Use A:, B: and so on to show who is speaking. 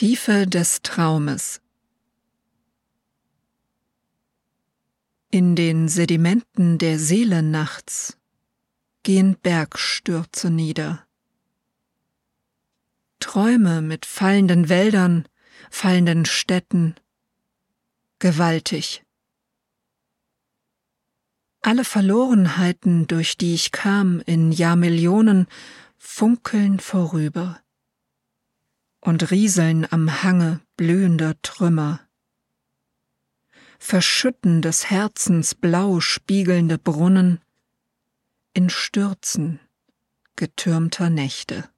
A: Tiefe des Traumes In den Sedimenten der Seele nachts gehen Bergstürze nieder. Träume mit fallenden Wäldern, fallenden Städten, gewaltig. Alle Verlorenheiten, durch die ich kam in Jahrmillionen, funkeln vorüber und rieseln am Hange blühender Trümmer verschütten des Herzens blau spiegelnde Brunnen in Stürzen getürmter Nächte.